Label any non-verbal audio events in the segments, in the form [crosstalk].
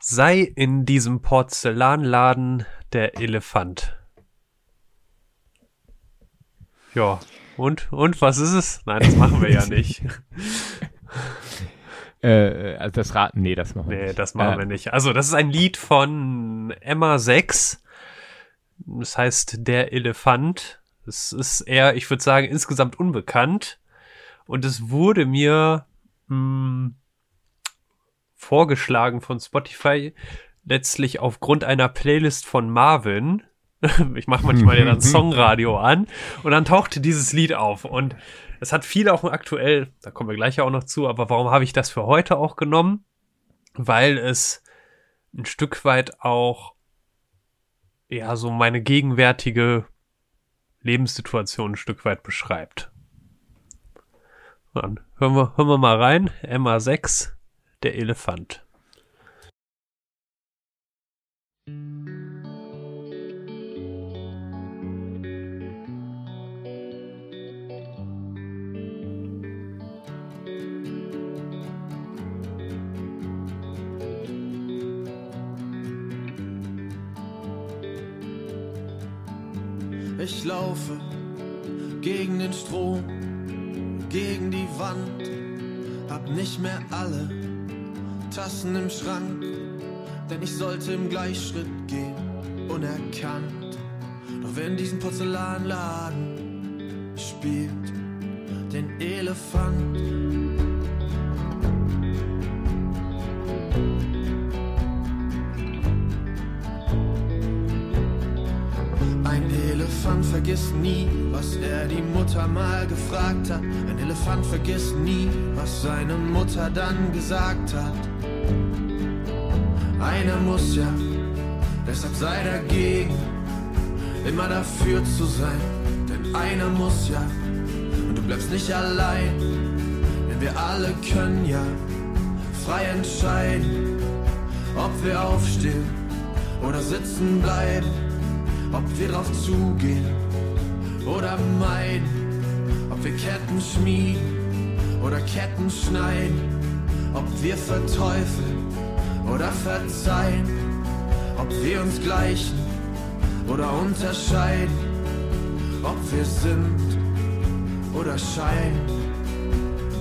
sei in diesem Porzellanladen der Elefant. Ja, und, und was ist es? Nein, das machen wir ja [laughs] nicht. Äh, also das Raten, nee, das machen wir Nee, nicht. das machen Äh, wir nicht. Also, das ist ein Lied von Emma 6. Das heißt Der Elefant. Es ist eher, ich würde sagen, insgesamt unbekannt. Und es wurde mir mh, vorgeschlagen von Spotify, letztlich aufgrund einer Playlist von Marvin. [laughs] Ich mache manchmal ja dann [laughs] Songradio an und dann tauchte dieses Lied auf und es hat viel auch aktuell, da kommen wir gleich auch noch zu, aber warum habe ich das für heute auch genommen? Weil es ein Stück weit auch ja so meine gegenwärtige Lebenssituation ein Stück weit beschreibt. Dann hören wir, hören wir mal rein. Emma 6, der Elefant. Ich laufe gegen den Strom, gegen die Wand, hab nicht mehr alle Tassen im Schrank, denn ich sollte im Gleichschritt gehen, unerkannt. Doch wenn diesen Porzellanladen spielt den Elefant. Ein Elefant vergisst nie, was er die Mutter mal gefragt hat. Ein Elefant vergisst nie, was seine Mutter dann gesagt hat. Einer muss ja, deshalb sei dagegen, immer dafür zu sein. Denn einer muss ja, und du bleibst nicht allein, denn wir alle können ja frei entscheiden, ob wir aufstehen oder sitzen bleiben. Ob wir drauf zugehen oder meiden, ob wir Ketten schmieden oder Ketten schneiden, ob wir verteufeln oder verzeihen, ob wir uns gleichen oder unterscheiden, ob wir sind oder scheinen.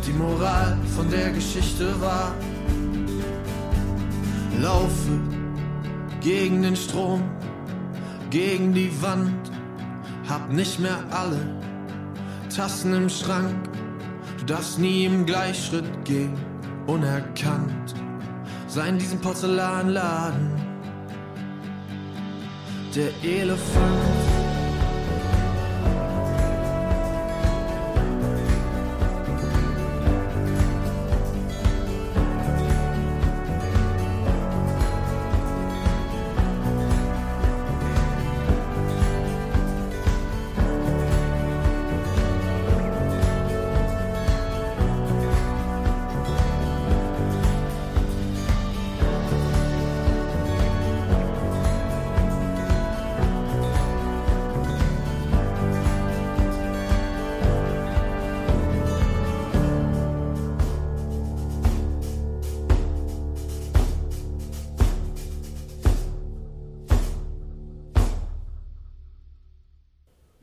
Die Moral von der Geschichte war, laufe gegen den Strom gegen die Wand, hab nicht mehr alle Tassen im Schrank. Du darfst nie im Gleichschritt gehen, unerkannt. Sei in diesem Porzellanladen der Elefant.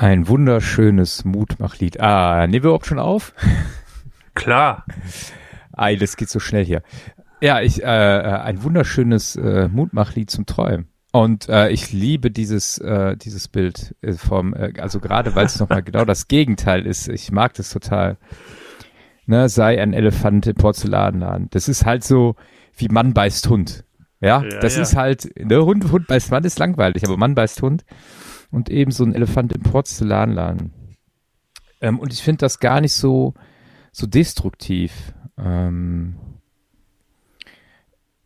Ein wunderschönes Mutmachlied. Ah, nehmen wir überhaupt schon auf? [laughs] Klar. Ei, das geht so schnell hier. Ja, ich, äh, äh, ein wunderschönes äh, Mutmachlied zum Träumen. Und äh, ich liebe dieses, äh, dieses Bild äh, vom, äh, also gerade weil es nochmal genau das Gegenteil ist. Ich mag das total. Ne, sei ein Elefant im Porzellanladen. Das ist halt so wie Mann beißt Hund. Ja, Ja, das ja. ist halt, ne, Hund, Hund beißt Mann ist langweilig, aber Mann beißt Hund. Und eben so ein Elefant im Porzellanladen. Ähm, und ich finde das gar nicht so, so destruktiv. Ähm,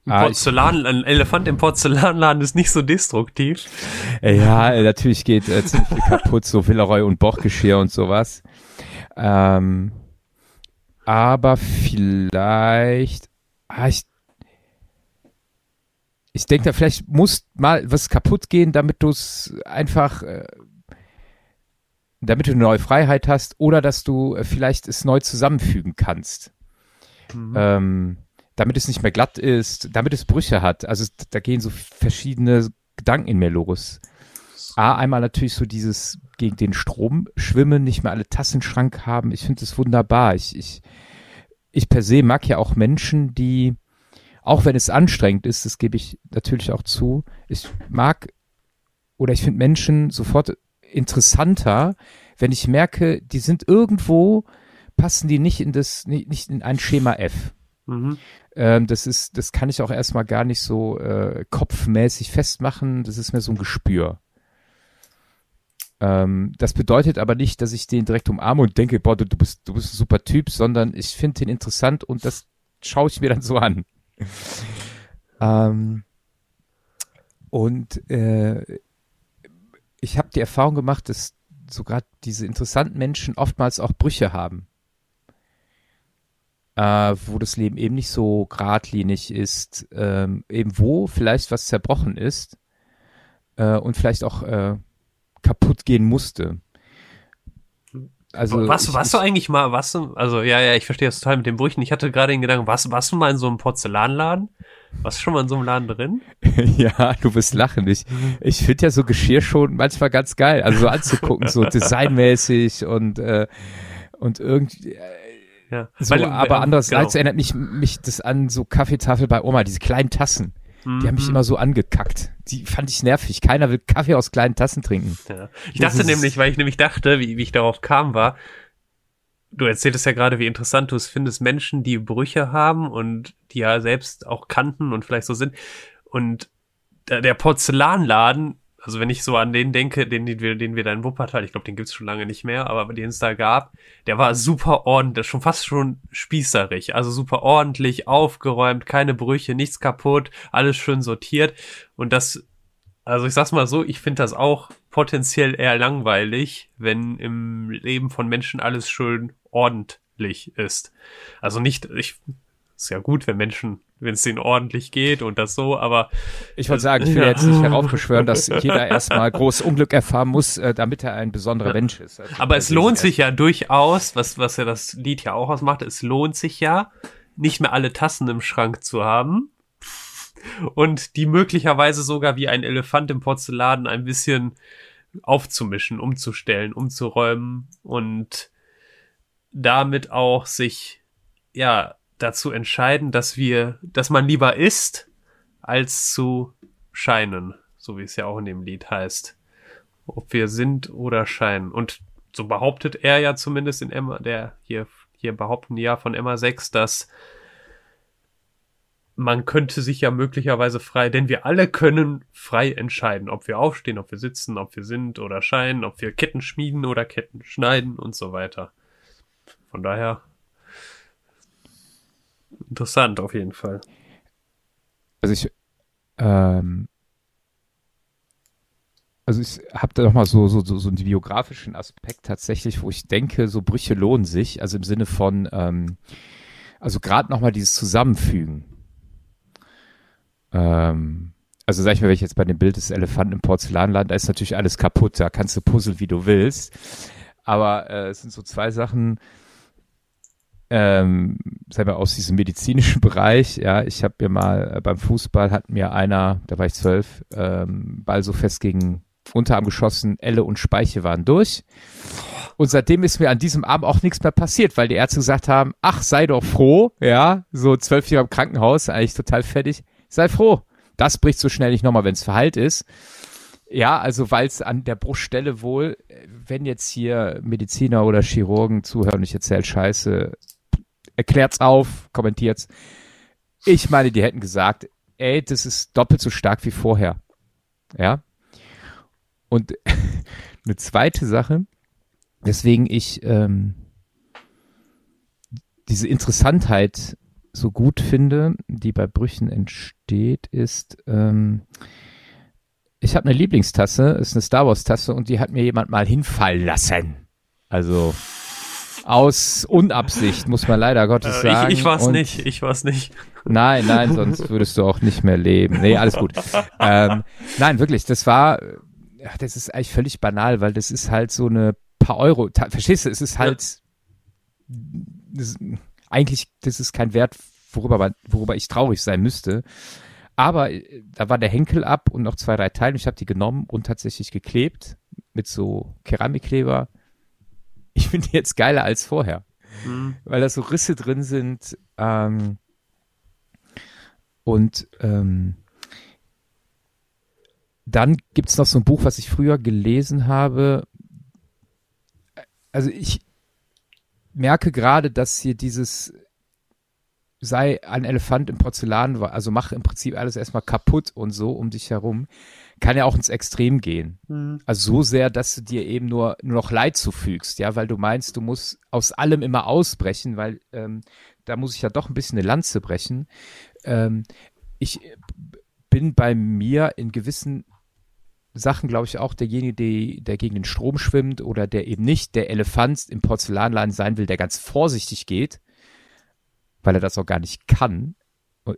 Ein, Ah, Porzellan, ein Elefant im Porzellanladen ist nicht so destruktiv. Äh, Ja, äh, natürlich geht äh, ziemlich viel kaputt, so Villeroy und Bochgeschirr und sowas. Ähm, aber vielleicht, ah, ich, ich denke, da vielleicht muss mal was kaputt gehen, damit du es einfach, äh, damit du eine neue Freiheit hast oder dass du äh, vielleicht es neu zusammenfügen kannst. Mhm. Ähm, damit es nicht mehr glatt ist, damit es Brüche hat. Also da gehen so verschiedene Gedanken in mir los. A, einmal natürlich so dieses gegen den Strom schwimmen, nicht mehr alle Tassenschrank haben. Ich finde das wunderbar. Ich, ich, ich per se mag ja auch Menschen, die, auch wenn es anstrengend ist, das gebe ich natürlich auch zu, ich mag oder ich finde Menschen sofort interessanter, wenn ich merke, die sind irgendwo, passen die nicht in das, nicht, nicht in ein Schema F. Mhm. Ähm, das ist, das kann ich auch erstmal gar nicht so äh, kopfmäßig festmachen. Das ist mir so ein Gespür. Ähm, das bedeutet aber nicht, dass ich den direkt umarme und denke, boah, du, du bist, du bist ein super Typ, sondern ich finde den interessant und das schaue ich mir dann so an. [laughs] ähm, und äh, ich habe die Erfahrung gemacht, dass so gerade diese interessanten Menschen oftmals auch Brüche haben. Äh, wo das Leben eben nicht so geradlinig ist, ähm, eben wo vielleicht was zerbrochen ist äh, und vielleicht auch äh, kaputt gehen musste. Also was, was du eigentlich mal, was also ja, ja, ich verstehe das total mit den Brüchen. Ich hatte gerade den Gedanken, was, was du mal in so einem Porzellanladen? Du schon mal in so einem Laden drin? [laughs] ja, du wirst lachen. Ich, ich finde ja so Geschirr schon manchmal ganz geil, also so anzugucken, so [laughs] designmäßig und, äh, und irgendwie, äh, ja. so, Weil, aber andererseits genau. erinnert mich, mich das an so Kaffeetafel bei Oma, diese kleinen Tassen. Die haben mich mhm. immer so angekackt. Die fand ich nervig. Keiner will Kaffee aus kleinen Tassen trinken. Ja. Ich dachte nämlich, weil ich nämlich dachte, wie, wie ich darauf kam, war, du erzähltest ja gerade, wie interessant du es findest, Menschen, die Brüche haben und die ja selbst auch kannten und vielleicht so sind. Und der Porzellanladen also wenn ich so an den denke, den, den wir, den wir da in Wuppertal, ich glaube, den gibt's schon lange nicht mehr, aber den es da gab, der war super ordentlich, schon fast schon spießerig. Also super ordentlich, aufgeräumt, keine Brüche, nichts kaputt, alles schön sortiert. Und das, also ich sag's mal so, ich finde das auch potenziell eher langweilig, wenn im Leben von Menschen alles schön ordentlich ist. Also nicht, ich ist ja gut, wenn Menschen, wenn es denen ordentlich geht und das so, aber. Ich wollte sagen, ich will ja. jetzt nicht heraufbeschwören, dass jeder erstmal groß Unglück erfahren muss, äh, damit er ein besonderer Mensch ist. Also aber es lohnt sich ja durchaus, was, was ja das Lied ja auch ausmacht, es lohnt sich ja, nicht mehr alle Tassen im Schrank zu haben. Und die möglicherweise sogar wie ein Elefant im Porzellan ein bisschen aufzumischen, umzustellen, umzuräumen und damit auch sich ja dazu entscheiden, dass wir, dass man lieber isst, als zu scheinen, so wie es ja auch in dem Lied heißt. Ob wir sind oder scheinen. Und so behauptet er ja zumindest in Emma, der hier, hier behaupten ja von Emma 6, dass man könnte sich ja möglicherweise frei, denn wir alle können frei entscheiden, ob wir aufstehen, ob wir sitzen, ob wir sind oder scheinen, ob wir Ketten schmieden oder Ketten schneiden und so weiter. Von daher Interessant auf jeden Fall. Also ich, ähm, also ich habe da nochmal so, so, so, so einen biografischen Aspekt tatsächlich, wo ich denke, so Brüche lohnen sich, also im Sinne von, ähm, also gerade nochmal dieses Zusammenfügen. Ähm, also sag ich mal, wenn ich jetzt bei dem Bild des Elefanten im Porzellanland, da ist natürlich alles kaputt, da kannst du puzzeln, wie du willst. Aber äh, es sind so zwei Sachen, ähm, selber aus diesem medizinischen [laughs] Bereich, ja, ich habe mir mal äh, beim Fußball hat mir einer, da war ich zwölf, ähm, Ball so fest gegen Unterarm geschossen, Elle und Speiche waren durch. Und seitdem ist mir an diesem Abend auch nichts mehr passiert, weil die Ärzte gesagt haben, ach, sei doch froh, ja, so zwölf Jahre im Krankenhaus, eigentlich total fertig, sei froh. Das bricht so schnell nicht nochmal, wenn es verheilt ist. Ja, also weil es an der Bruststelle wohl, wenn jetzt hier Mediziner oder Chirurgen zuhören, ich erzähle Scheiße, erklärt's auf, kommentiert's. Ich meine, die hätten gesagt, ey, das ist doppelt so stark wie vorher. Ja. Und [laughs] eine zweite Sache, weswegen ich ähm, diese Interessantheit so gut finde, die bei Brüchen entsteht, ist, ähm, ich habe eine Lieblingstasse, ist eine Star Wars Tasse und die hat mir jemand mal hinfallen lassen. Also aus Unabsicht, muss man leider Gottes äh, sagen. Ich, ich war's und nicht, ich war's nicht. Nein, nein, sonst [laughs] würdest du auch nicht mehr leben. Nee, alles gut. ähm, nein, wirklich, das war, das ist eigentlich völlig banal, weil das ist halt so eine paar Euro, verstehst du, es ist halt, das, eigentlich, das ist kein Wert worüber, man, worüber ich traurig sein müsste. Aber äh, da war der Henkel ab und noch zwei, drei Teile. Ich habe die genommen und tatsächlich geklebt mit so Keramikkleber. Ich finde die jetzt geiler als vorher, Mhm. weil da so Risse drin sind. Ähm, und ähm, dann gibt's noch so ein Buch, was ich früher gelesen habe. Also ich merke gerade, dass hier dieses sei ein Elefant im Porzellan, also mach im Prinzip alles erstmal kaputt und so um dich herum, kann ja auch ins Extrem gehen. Mhm. Also so sehr, dass du dir eben nur, nur noch Leid zufügst, ja, weil du meinst, du musst aus allem immer ausbrechen, weil ähm, da muss ich ja doch ein bisschen eine Lanze brechen. Ähm, ich äh, bin bei mir in gewissen Sachen, glaube ich, auch derjenige, der, der gegen den Strom schwimmt oder der eben nicht der Elefant im Porzellanladen sein will, der ganz vorsichtig geht, weil er das auch gar nicht kann.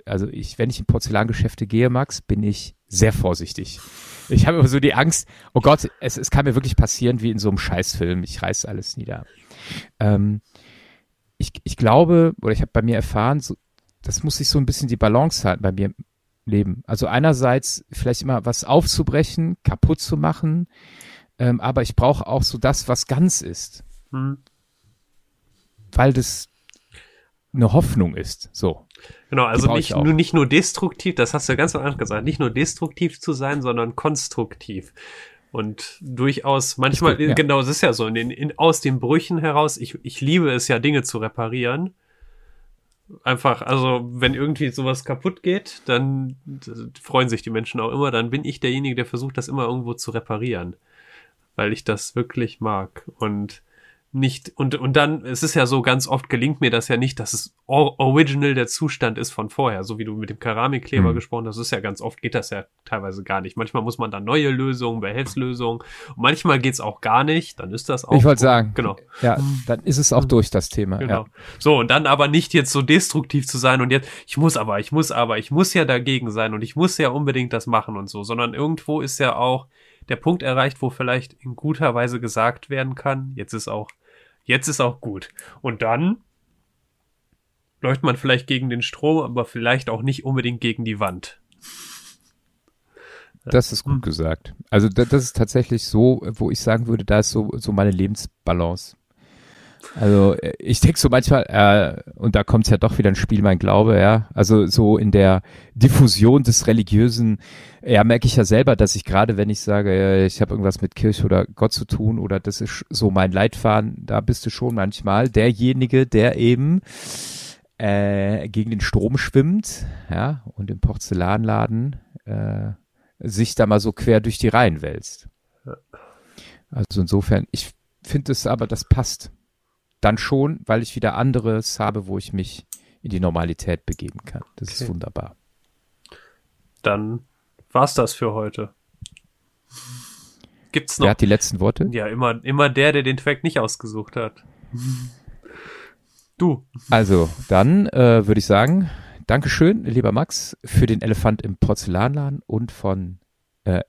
Also ich, wenn ich in Porzellangeschäfte gehe, Max, bin ich sehr vorsichtig. Ich habe immer so die Angst, oh Gott, es, es kann mir wirklich passieren wie in so einem Scheißfilm. Ich reiß alles nieder. Ähm, ich, ich glaube, oder ich habe bei mir erfahren, so, das muss sich so ein bisschen die Balance halten bei mir im Leben. Also einerseits vielleicht immer was aufzubrechen, kaputt zu machen, ähm, aber ich brauche auch so das, was ganz ist, Mhm. weil das eine Hoffnung ist. So. Genau, also nicht nur, nicht nur destruktiv, das hast du ganz am Anfang gesagt, nicht nur destruktiv zu sein, sondern konstruktiv. Und durchaus, manchmal, gut, ja. genau, es ist ja so, in den, in, aus den Brüchen heraus, ich, ich liebe es ja, Dinge zu reparieren. Einfach, also, wenn irgendwie sowas kaputt geht, dann freuen sich die Menschen auch immer, dann bin ich derjenige, der versucht, das immer irgendwo zu reparieren. Weil ich das wirklich mag. Und nicht, und, und dann, es ist ja so, ganz oft gelingt mir das ja nicht, dass es or original der Zustand ist von vorher, so wie du mit dem Keramikkleber Hm. gesprochen hast, das ist ja ganz oft, geht das ja teilweise gar nicht. Manchmal muss man dann neue Lösungen, Behelfslösungen, und manchmal geht's auch gar nicht, dann ist das auch. ich wollte sagen, Genau. ja, dann ist es auch durch das Thema. Genau. Ja. So, und dann aber nicht jetzt so destruktiv zu sein und jetzt, ich muss aber, ich muss aber, ich muss ja dagegen sein und ich muss ja unbedingt das machen und so, sondern irgendwo ist ja auch der Punkt erreicht, wo vielleicht in guter Weise gesagt werden kann, jetzt ist auch, jetzt ist auch gut. Und dann läuft man vielleicht gegen den Strom, aber vielleicht auch nicht unbedingt gegen die Wand. Das ist gut Hm. gesagt. Also da, das ist tatsächlich so, wo ich sagen würde, da ist so, so meine Lebensbalance. Also äh, ich denke so manchmal, äh, und da kommt ja doch wieder ein Spiel mein Glaube, ja. Also so in der Diffusion des Religiösen, ja, merke ich ja selber, dass ich gerade, wenn ich sage, äh, ich habe irgendwas mit Kirche oder Gott zu tun oder das ist so mein Leitfaden, da bist du schon manchmal derjenige, der eben äh, gegen den Strom schwimmt, ja, und im Porzellanladen äh, sich da mal so quer durch die Reihen wälzt. Also insofern, ich finde es aber, das passt. Dann schon, weil ich wieder anderes habe, wo ich mich in die Normalität begeben kann. Das ist Okay. wunderbar. Dann war's das für heute. Gibt's Wer noch? hat die letzten Worte? Ja, immer, immer der, der den Track nicht ausgesucht hat. Du. Also, dann äh, würde ich sagen, Dankeschön, lieber Max, für den Elefant im Porzellanladen und von, äh,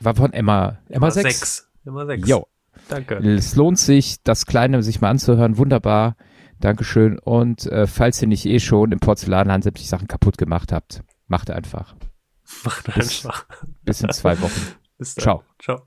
war von Emma, Emma 6. sechs. Immer sechs. Jo, Danke. es lohnt sich, das Kleine sich mal anzuhören. Wunderbar. Dankeschön. Und äh, falls ihr nicht eh schon im Porzellanladen sämtliche Sachen kaputt gemacht habt, macht einfach. Macht Bis- einfach. Bis in zwei Wochen. [laughs] Bis dann. Ciao. Ciao.